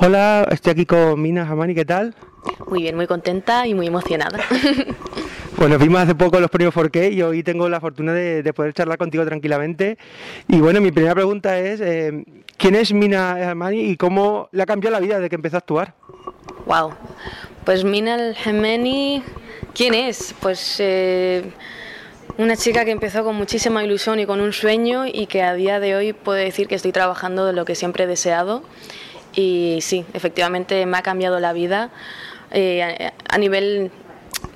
Hola, estoy aquí con Mina Jamani, ¿qué tal? Muy bien, muy contenta y muy emocionada. Bueno, vimos hace poco los premios 4K y hoy tengo la fortuna de, poder charlar contigo tranquilamente. Y bueno, mi primera pregunta es, eh, ¿quién es Mina Jamani y cómo le ha cambiado la vida desde que empezó a actuar? Wow, pues Mina Jamani, ¿quién es? Pues... Eh, una chica que empezó con muchísima ilusión y con un sueño y que a día de hoy puedo decir que estoy trabajando de lo que siempre he deseado y sí, efectivamente me ha cambiado la vida eh, a nivel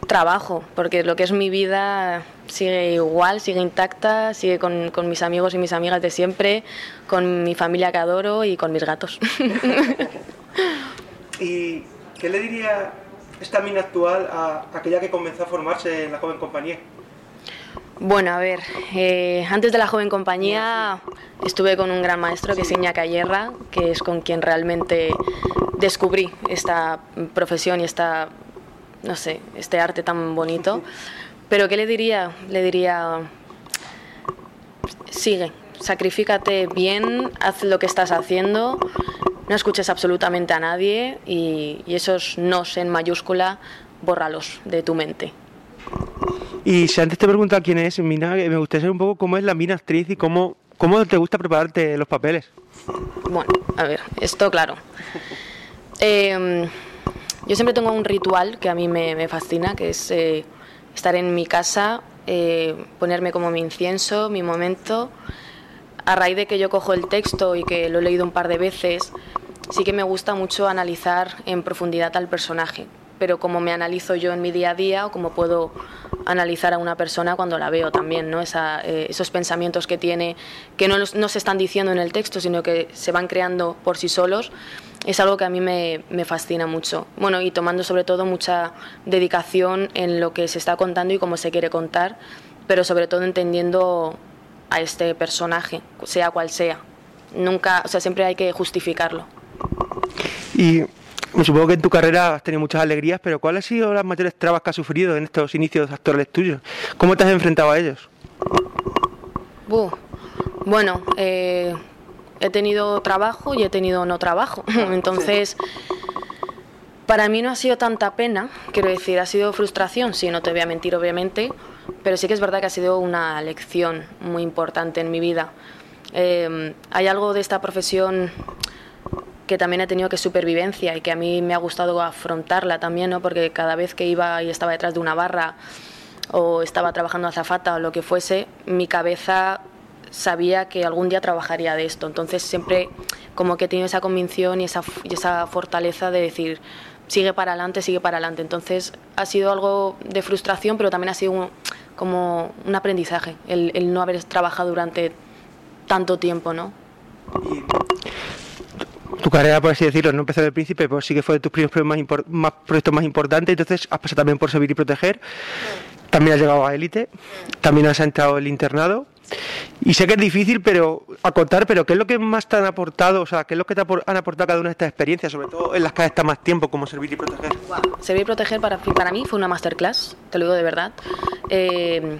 trabajo, porque lo que es mi vida sigue igual, sigue intacta, sigue con, con, mis amigos y mis amigas de siempre, con mi familia que adoro y con mis gatos. ¿Y qué le diría esta mina actual a aquella que comenzó a formarse en la joven compañía? Bueno, a ver, eh, antes de la joven compañía estuve con un gran maestro que es Iñaka Yerra, que es con quien realmente descubrí esta profesión y esta, no sé, este arte tan bonito. Pero ¿qué le diría? Le diría, sigue, sacrifícate bien, haz lo que estás haciendo, no escuches absolutamente a nadie y, y esos nos en mayúscula, bórralos de tu mente. Y si antes te pregunta quién es Mina, me gustaría saber un poco cómo es la Mina actriz y cómo, cómo te gusta prepararte los papeles. Bueno, a ver, esto claro. Em, yo siempre tengo un ritual que a mí me, fascina, que es eh, estar en mi casa, eh, ponerme como mi incienso, mi momento. A raíz de que yo cojo el texto y que lo he leído un par de veces, sí que me gusta mucho analizar en profundidad al personaje pero como me analizo yo en mi día a día o como puedo analizar a una persona cuando la veo también, ¿no? Eh, esos pensamientos que tiene, que no, no, se están diciendo en el texto, sino que se van creando por sí solos, es algo que a mí me, me fascina mucho. Bueno, y tomando sobre todo mucha dedicación en lo que se está contando y cómo se quiere contar, pero sobre todo entendiendo a este personaje, sea cual sea. Nunca, o sea, siempre hay que justificarlo. Y Supongo que en tu carrera has tenido muchas alegrías, pero ¿cuáles han sido las mayores trabas que has sufrido en estos inicios actorales tuyos? ¿Cómo te has enfrentado a ellos? bueno, eh, he tenido trabajo y he tenido no trabajo. Entonces, para mí no ha sido tanta pena, quiero decir, ha sido frustración, sí, no te voy a mentir, obviamente, pero sí que es verdad que ha sido una lección muy importante en mi vida. Eh, hay algo de esta profesión que también he tenido que supervivencia y que a mí me ha gustado afrontarla también, ¿no? porque cada vez que iba y estaba detrás de una barra o estaba trabajando azafata o lo que fuese, mi cabeza sabía que algún día trabajaría de esto. Entonces siempre como que he tenido esa convicción y esa, esa fortaleza de decir, sigue para adelante, sigue para adelante. Entonces ha sido algo de frustración, pero también ha sido como un aprendizaje, el, el, no haber trabajado durante tanto tiempo, ¿no? Tu carrera, por así decirlo, no empezó del príncipe, pero sí que fue de tus primeros más, más proyectos más importantes, entonces has pasado también por servir y proteger, también has llegado a élite, también has entrado el internado, y sé que es difícil pero acotar, pero ¿qué es lo que más te han aportado? O sea, ¿qué es lo que te han aportado cada una de estas experiencias, sobre todo en las que has estado más tiempo, como servir y proteger? Servir y proteger para, para mí fue una masterclass, te lo digo de verdad. Eh,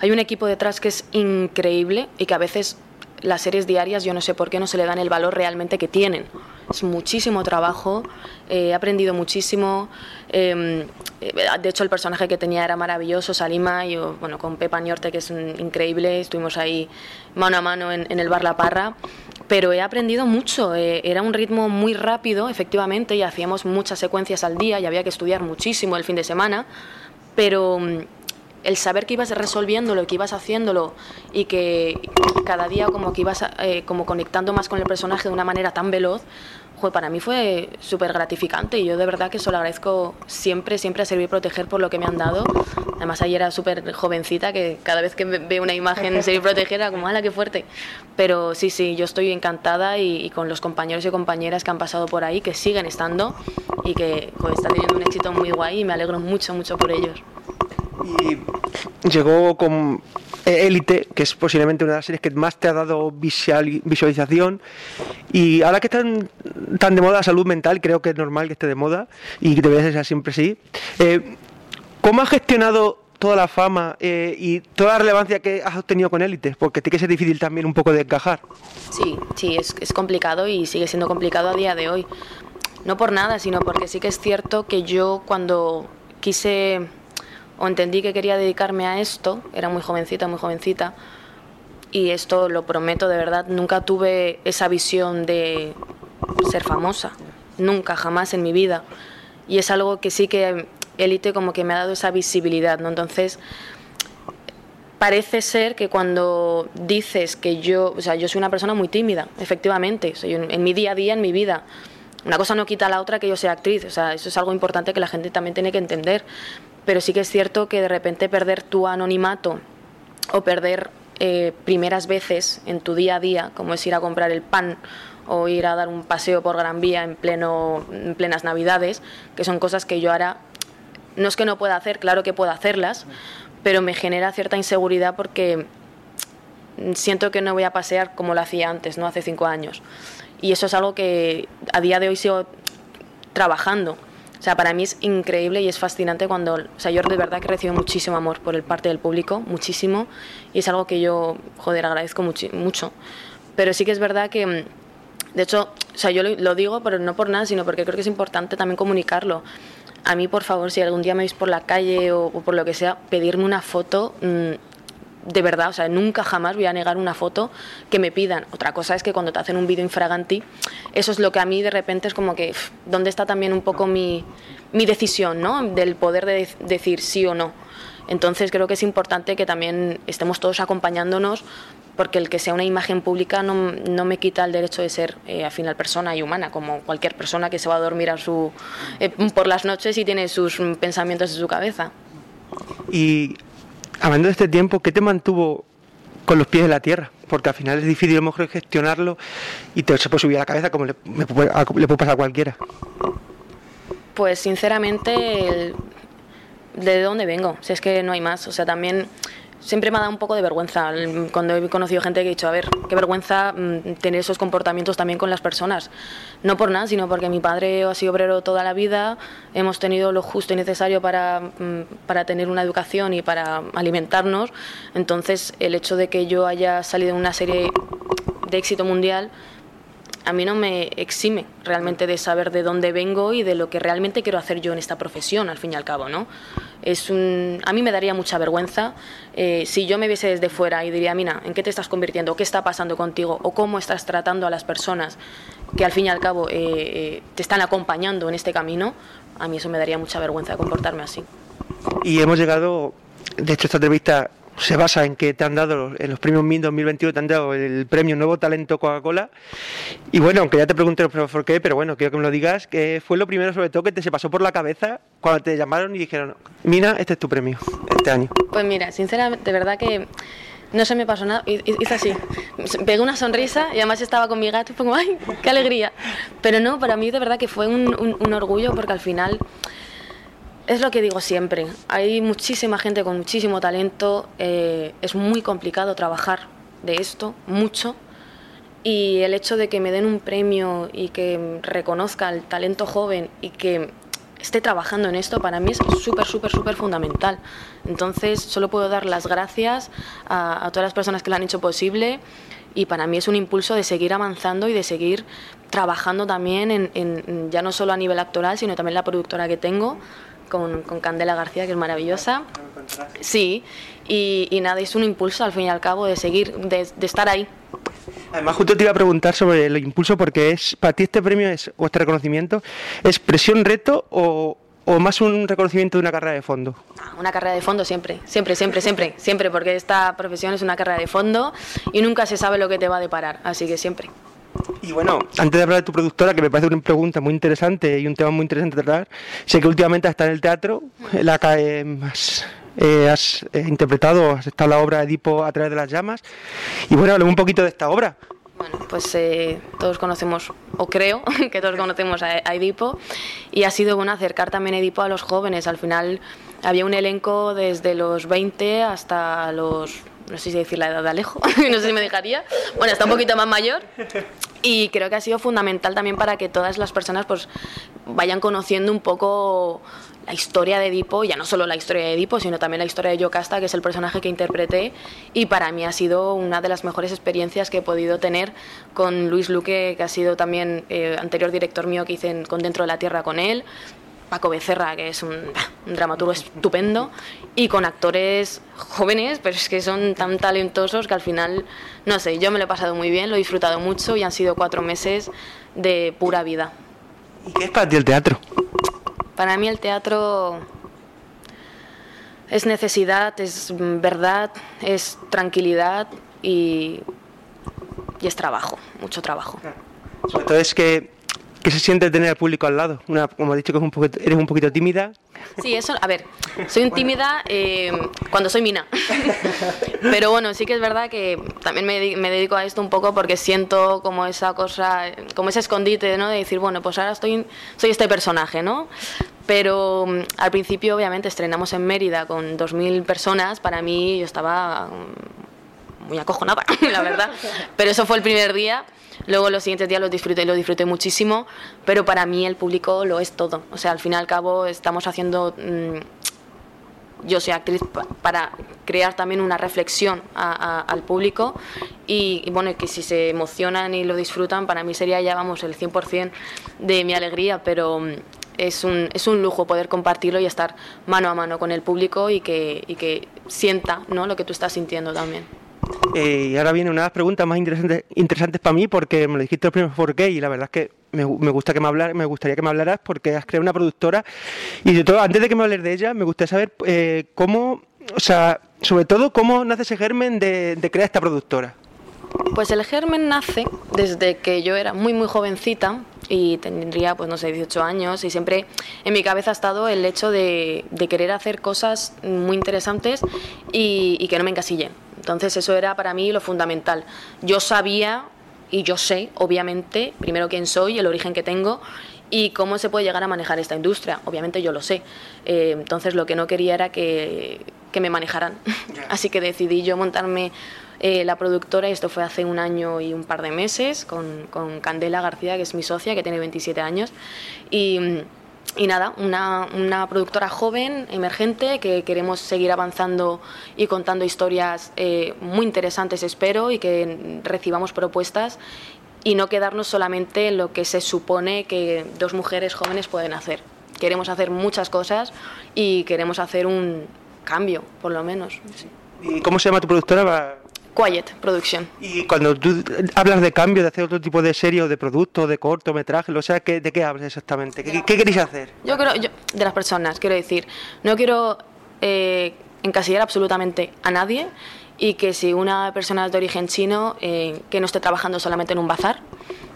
hay un equipo detrás que es increíble y que a veces las series diarias yo no sé por qué no se le dan el valor realmente que tienen. Es muchísimo trabajo, eh, he aprendido muchísimo. Em, eh, de hecho, el personaje que tenía era maravilloso, Salima, y bueno, con Pepa Niorte, que es increíble, estuvimos ahí mano a mano en, el bar La Parra. Pero he aprendido mucho, eh, era un ritmo muy rápido, efectivamente, y hacíamos muchas secuencias al día y había que estudiar muchísimo el fin de semana, pero mm, el saber que ibas resolviéndolo, que ibas haciéndolo y que cada día como que ibas eh, como conectando más con el personaje de una manera tan veloz, para mí fue súper gratificante y yo de verdad que eso lo agradezco siempre, siempre a Servir Proteger por lo que me han dado. Además ayer era súper jovencita que cada vez que veo una imagen Servir Proteger era como, ¡hala, qué fuerte! Pero sí, sí, yo estoy encantada y, con los compañeros y compañeras que han pasado por ahí, que siguen estando y que están teniendo un éxito muy guay y me alegro mucho, mucho por ellos y llegó con Élite, que es posiblemente una de las series que más te ha dado visualización. Y ahora que están tan de moda la salud mental, creo que es normal que esté de moda y que debería ser siempre así. Eh, ¿Cómo has gestionado toda la fama eh, y toda la relevancia que has obtenido con Élite? Porque tiene que ser difícil también un poco de encajar. Sí, sí, es, es complicado y sigue siendo complicado a día de hoy. No por nada, sino porque sí que es cierto que yo cuando quise o entendí que quería dedicarme a esto, era muy jovencita, muy jovencita, y esto lo prometo de verdad, nunca tuve esa visión de ser famosa, nunca, jamás en mi vida. Y es algo que sí que Elite como que me ha dado esa visibilidad, ¿no? Entonces, parece ser que cuando dices que yo, o sea, yo soy una persona muy tímida, efectivamente, soy en, en mi día a día, en mi vida. Una cosa no quita a la otra que yo sea actriz, o sea, eso es algo importante que la gente también tiene que entender. Pero sí que es cierto que de repente perder tu anonimato o perder eh, primeras veces en tu día a día, como es ir a comprar el pan o ir a dar un paseo por Gran Vía en, pleno, en plenas Navidades, que son cosas que yo ahora, no es que no pueda hacer, claro que puedo hacerlas, pero me genera cierta inseguridad porque siento que no voy a pasear como lo hacía antes, no hace cinco años. Y eso es algo que a día de hoy sigo trabajando. Sea, para mí es increíble y es fascinante cuando, o sea, yo de verdad que recibo muchísimo amor por el parte del público, muchísimo, y es algo que yo, joder, agradezco mucho. Pero sí que es verdad que, de hecho, o sea, yo lo, digo, pero no por nada, sino porque creo que es importante también comunicarlo. A mí, por favor, si algún día me veis por la calle o, por lo que sea, pedirme una foto, mm, de verdad, o sea, nunca jamás voy a negar una foto que me pidan. Otra cosa es que cuando te hacen un vídeo infraganti, eso es lo que a mí de repente es como que, ¿dónde está también un poco mi, mi decisión, ¿no? Del poder de decir sí o no. Entonces creo que es importante que también estemos todos acompañándonos porque el que sea una imagen pública no, no me quita el derecho de ser eh, al final persona y humana, como cualquier persona que se va a dormir a su, eh, por las noches y tiene sus pensamientos en su cabeza. Y hablando de este tiempo, ¿qué te mantuvo con los pies en la tierra? Porque al final es difícil a lo mejor gestionarlo y te se puede subir a la cabeza como le, le puede pasar a cualquiera. Pues sinceramente, ¿de dónde vengo? Si es que no hay más. O sea, también siempre me ha dado un poco de vergüenza cuando he conocido gente que ha dicho, a ver, qué vergüenza mm, tener esos comportamientos también con las personas. No por nada, sino porque mi padre ha sido obrero toda la vida, hemos tenido lo justo y necesario para, mm, para tener una educación y para alimentarnos. Entonces, el hecho de que yo haya salido en una serie de éxito mundial a mí no me exime realmente de saber de dónde vengo y de lo que realmente quiero hacer yo en esta profesión, al fin y al cabo, ¿no? Es un, a mí me daría mucha vergüenza eh, si yo me viese desde fuera y diría, Mina, ¿en qué te estás convirtiendo? ¿Qué está pasando contigo? ¿O cómo estás tratando a las personas que al fin y al cabo eh, eh, te están acompañando en este camino? A mí eso me daría mucha vergüenza comportarme así. Y hemos llegado, de hecho esta entrevista se basa en que te han dado, en los premios MIN 2021 te han dado el premio Nuevo Talento Coca-Cola. Y bueno, aunque ya te pregunté por qué, pero bueno, quiero que me lo digas, que fue lo primero sobre todo que te se pasó por la cabeza cuando te llamaron y dijeron, Mina, este es tu premio este año. Pues mira, sinceramente, de verdad que no se me pasó nada, hice así, pegué una sonrisa y además estaba con mi gato y fue como, ¡ay, qué alegría! Pero no, para mí de verdad que fue un, un orgullo porque al final es lo que digo siempre, hay muchísima gente con muchísimo talento, eh, es muy complicado trabajar de esto, mucho, y el hecho de que me den un premio y que reconozca el talento joven y que esté trabajando en esto, para mí es súper, súper, súper fundamental. Entonces, solo puedo dar las gracias a, todas las personas que lo han hecho posible y para mí es un impulso de seguir avanzando y de seguir trabajando también en, ya no solo a nivel actoral, sino también la productora que tengo con, Candela García, que es maravillosa. Sí, y, nada, es un impulso al fin y al cabo de seguir, de, estar ahí. Además, justo te iba a preguntar sobre el impulso, porque es para ti este premio es, o este reconocimiento, ¿es presión, reto o, o más un reconocimiento de una carrera de fondo? Ah, una carrera de fondo siempre, siempre, siempre, siempre, siempre, porque esta profesión es una carrera de fondo y nunca se sabe lo que te va a deparar, así que siempre. Y bueno, antes de hablar de tu productora, que me parece una pregunta muy interesante y un tema muy interesante de tratar, sé que últimamente está en el teatro, la que has, eh, has eh, interpretado, has estado la obra Edipo a través de las llamas. Y bueno, hablemos un poquito de esta obra. Bueno, pues eh, todos conocemos, o creo que todos conocemos a, Edipo, y ha sido bueno acercar también Edipo a los jóvenes. Al final había un elenco desde los 20 hasta los no sé si decir la edad de Alejo, no sé si me dejaría, bueno, está un poquito más mayor, Y creo que ha sido fundamental también para que todas las personas pues vayan conociendo un poco la historia de Edipo, ya no solo la historia de Edipo, sino también la historia de Yocasta, que es el personaje que interpreté, y para mí ha sido una de las mejores experiencias que he podido tener con Luis Luque, que ha sido también eh, anterior director mío que hice con Dentro de la Tierra con él, Paco Becerra, que es un, un, dramaturgo estupendo, y con actores jóvenes, pero es que son tan talentosos que al final, no sé, yo me lo he pasado muy bien, lo he disfrutado mucho y han sido cuatro meses de pura vida. ¿Y qué es para ti el teatro? Para mí el teatro es necesidad, es verdad, es tranquilidad y, y es trabajo, mucho trabajo. Sobre todo es que ¿Qué se siente tener al público al lado? Una, como he dicho, que es un poquito, eres un poquito tímida. Sí, eso, a ver, soy un tímida eh, cuando soy mina. Pero bueno, sí que es verdad que también me, me, dedico a esto un poco porque siento como esa cosa, como ese escondite, ¿no? De decir, bueno, pues ahora estoy, soy este personaje, ¿no? Pero mm, al principio, obviamente, estrenamos en Mérida con 2.000 personas. Para mí, yo estaba mm, muy acojonada, la verdad. Pero eso fue el primer día. Luego los siguientes días los disfruté, lo disfruté muchísimo, pero para mí el público lo es todo. O sea, al fin y al cabo estamos haciendo, mmm, yo soy actriz para crear también una reflexión a, a, al público y, y, bueno, que si se emocionan y lo disfrutan, para mí sería ya, vamos, el 100% de mi alegría, pero mm, es un, es un lujo poder compartirlo y estar mano a mano con el público y que, y que sienta ¿no? lo que tú estás sintiendo también. Eh, y ahora viene una de las preguntas más interesantes, interesantes para mí porque me lo dijiste primero por qué y la verdad es que me, me, gusta que me, hablar, me gustaría que me hablaras porque has creado una productora y de todo, antes de que me hables de ella, me gustaría saber eh, cómo, o sea, sobre todo cómo nace ese germen de, crear esta productora. Pues el germen nace desde que yo era muy muy jovencita y tendría pues no sé 18 años y siempre en mi cabeza ha estado el hecho de, de querer hacer cosas muy interesantes y, y que no me encasillen entonces eso era para mí lo fundamental. Yo sabía y yo sé, obviamente, primero quién soy, el origen que tengo y cómo se puede llegar a manejar esta industria. Obviamente yo lo sé. Eh, entonces lo que no quería era que, que me manejaran. Así que decidí yo montarme eh, la productora, y esto fue hace un año y un par de meses, con, con Candela García, que es mi socia, que tiene 27 años. Y y nada, una, una, productora joven, emergente, que queremos seguir avanzando y contando historias eh, muy interesantes, espero, y que recibamos propuestas y no quedarnos solamente en lo que se supone que dos mujeres jóvenes pueden hacer. Queremos hacer muchas cosas y queremos hacer un cambio, por lo menos. ¿Y cómo se llama tu productora? Quiet Production. Y cuando tú hablas de cambio, de hacer otro tipo de serie o de producto, de cortometraje, o sea, ¿de qué hablas exactamente? ¿Qué, qué queréis hacer? Yo creo, yo, de las personas, quiero decir, no quiero eh, encasillar absolutamente a nadie y que si una persona es de origen chino, eh, que no esté trabajando solamente en un bazar,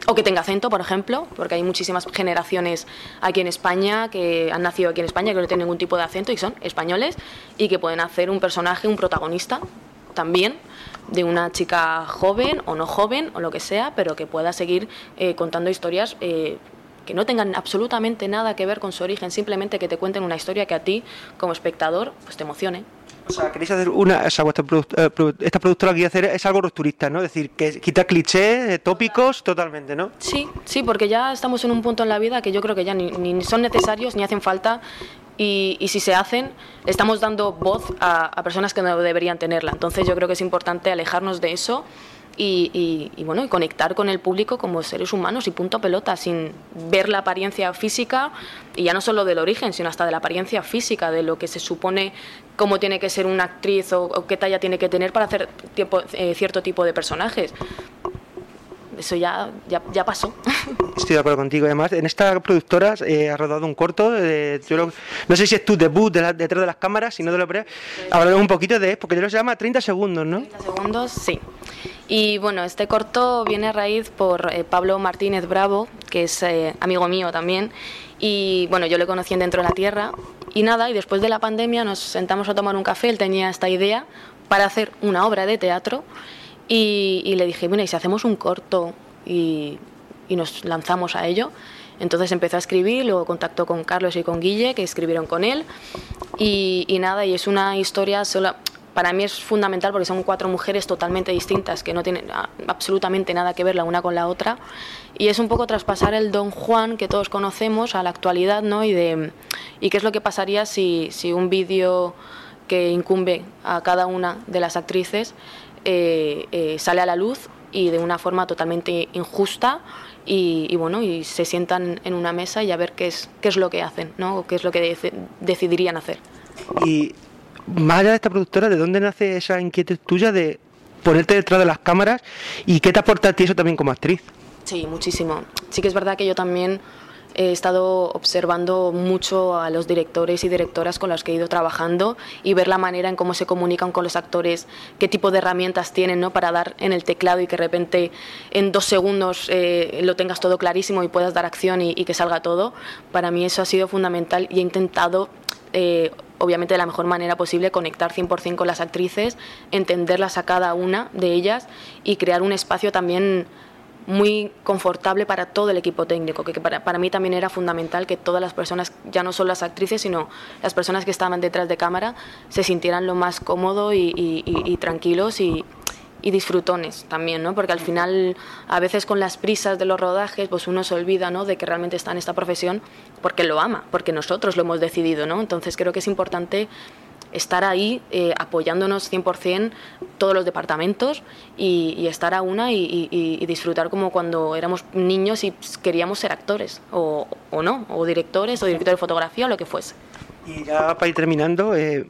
o que tenga acento, por ejemplo, porque hay muchísimas generaciones aquí en España que han nacido aquí en España que no tienen ningún tipo de acento y son españoles y que pueden hacer un personaje, un protagonista también de una chica joven o no joven o lo que sea, pero que pueda seguir eh, contando historias eh, que no tengan absolutamente nada que ver con su origen, simplemente que te cuenten una historia que a ti, como espectador, pues te emocione. O sea, queréis hacer una, o sea, vuestra eh, esta productora que quiere hacer es algo rupturista, ¿no? Es decir, que quitar clichés, tópicos, totalmente, ¿no? Sí, sí, porque ya estamos en un punto en la vida que yo creo que ya ni, ni son necesarios ni hacen falta y, y, si se hacen, estamos dando voz a, a, personas que no deberían tenerla. Entonces yo creo que es importante alejarnos de eso y, y, y, conectar con el público como seres humanos y punto pelota, sin ver la apariencia física, y ya no solo del origen, sino hasta de la apariencia física, de lo que se supone cómo tiene que ser una actriz o, o qué talla tiene que tener para hacer tipo, eh, cierto tipo de personajes eso ya, ya, ya, pasó. Estoy de acuerdo contigo. Además, en esta productora eh, ha rodado un corto. Eh, yo lo, no sé si es tu debut de la, detrás de las cámaras, si no te lo pre. Hablaremos un poquito de porque yo lo llama 30 segundos, ¿no? 30 segundos, sí. Y bueno, este corto viene a raíz por eh, Pablo Martínez Bravo, que es eh, amigo mío también. Y bueno, yo le conocí en Dentro de la Tierra. Y nada, y después de la pandemia nos sentamos a tomar un café. Él tenía esta idea para hacer una obra de teatro y, le dije, bueno, ¿y si hacemos un corto y, y, nos lanzamos a ello? Entonces empezó a escribir, luego contactó con Carlos y con Guille, que escribieron con él. Y, y nada, y es una historia sola. para mí es fundamental porque son cuatro mujeres totalmente distintas que no tienen absolutamente nada que ver la una con la otra y es un poco traspasar el Don Juan que todos conocemos a la actualidad ¿no? y, de, y qué es lo que pasaría si, si un vídeo que incumbe a cada una de las actrices eh, eh, sale a la luz y de una forma totalmente injusta y, bueno y se sientan en una mesa y a ver qué es qué es lo que hacen no o qué es lo que decidirían hacer y más allá de esta productora, ¿de dónde nace esa inquietud tuya de ponerte detrás de las cámaras y qué te aporta a ti eso también como actriz? Sí, muchísimo. Sí que es verdad que yo también he estado observando mucho a los directores y directoras con los que he ido trabajando y ver la manera en cómo se comunican con los actores, qué tipo de herramientas tienen ¿no? para dar en el teclado y que de repente en dos segundos eh, lo tengas todo clarísimo y puedas dar acción y, que salga todo. Para mí eso ha sido fundamental y he intentado eh, obviamente de la mejor manera posible, conectar 100% con las actrices, entenderlas a cada una de ellas y crear un espacio también muy confortable para todo el equipo técnico, que para, para, mí también era fundamental que todas las personas, ya no solo las actrices, sino las personas que estaban detrás de cámara, se sintieran lo más cómodo y, y, y, tranquilos y, y disfrutones también, ¿no? Porque al final, a veces con las prisas de los rodajes, pues uno se olvida, ¿no? De que realmente está en esta profesión porque lo ama, porque nosotros lo hemos decidido, ¿no? Entonces creo que es importante estar ahí eh, apoyándonos 100% todos los departamentos y, estar a una y, disfrutar como cuando éramos niños y queríamos ser actores o, o no, o directores o director de fotografía o lo que fuese. Y ya para ir terminando, eh,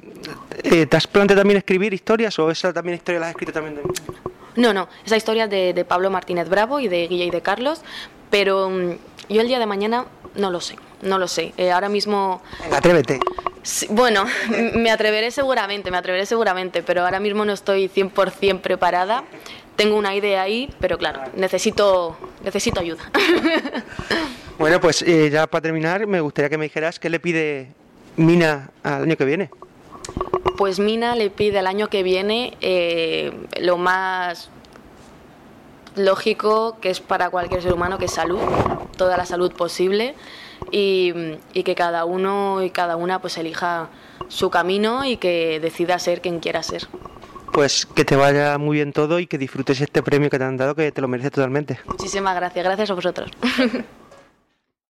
eh, ¿te has planteado también escribir historias o esa también historia la has escrito también? De... No, no, esa historia de, de Pablo Martínez Bravo y de Guilla y de Carlos, pero um, yo el día de mañana no lo sé, no lo sé. Eh, ahora mismo... Venga, atrévete. Sí, bueno, me atreveré seguramente, me atreveré seguramente, pero ahora mismo no estoy 100% preparada. Tengo una idea ahí, pero claro, necesito, necesito ayuda. Bueno, pues eh, ya para terminar, me gustaría que me dijeras qué le pide Mina al año que viene? Pues Mina le pide al año que viene eh, lo más lógico que es para cualquier ser humano, que es salud, toda la salud posible y, y, que cada uno y cada una pues elija su camino y que decida ser quien quiera ser. Pues que te vaya muy bien todo y que disfrutes este premio que te han dado, que te lo mereces totalmente. Muchísimas gracias, gracias a vosotros.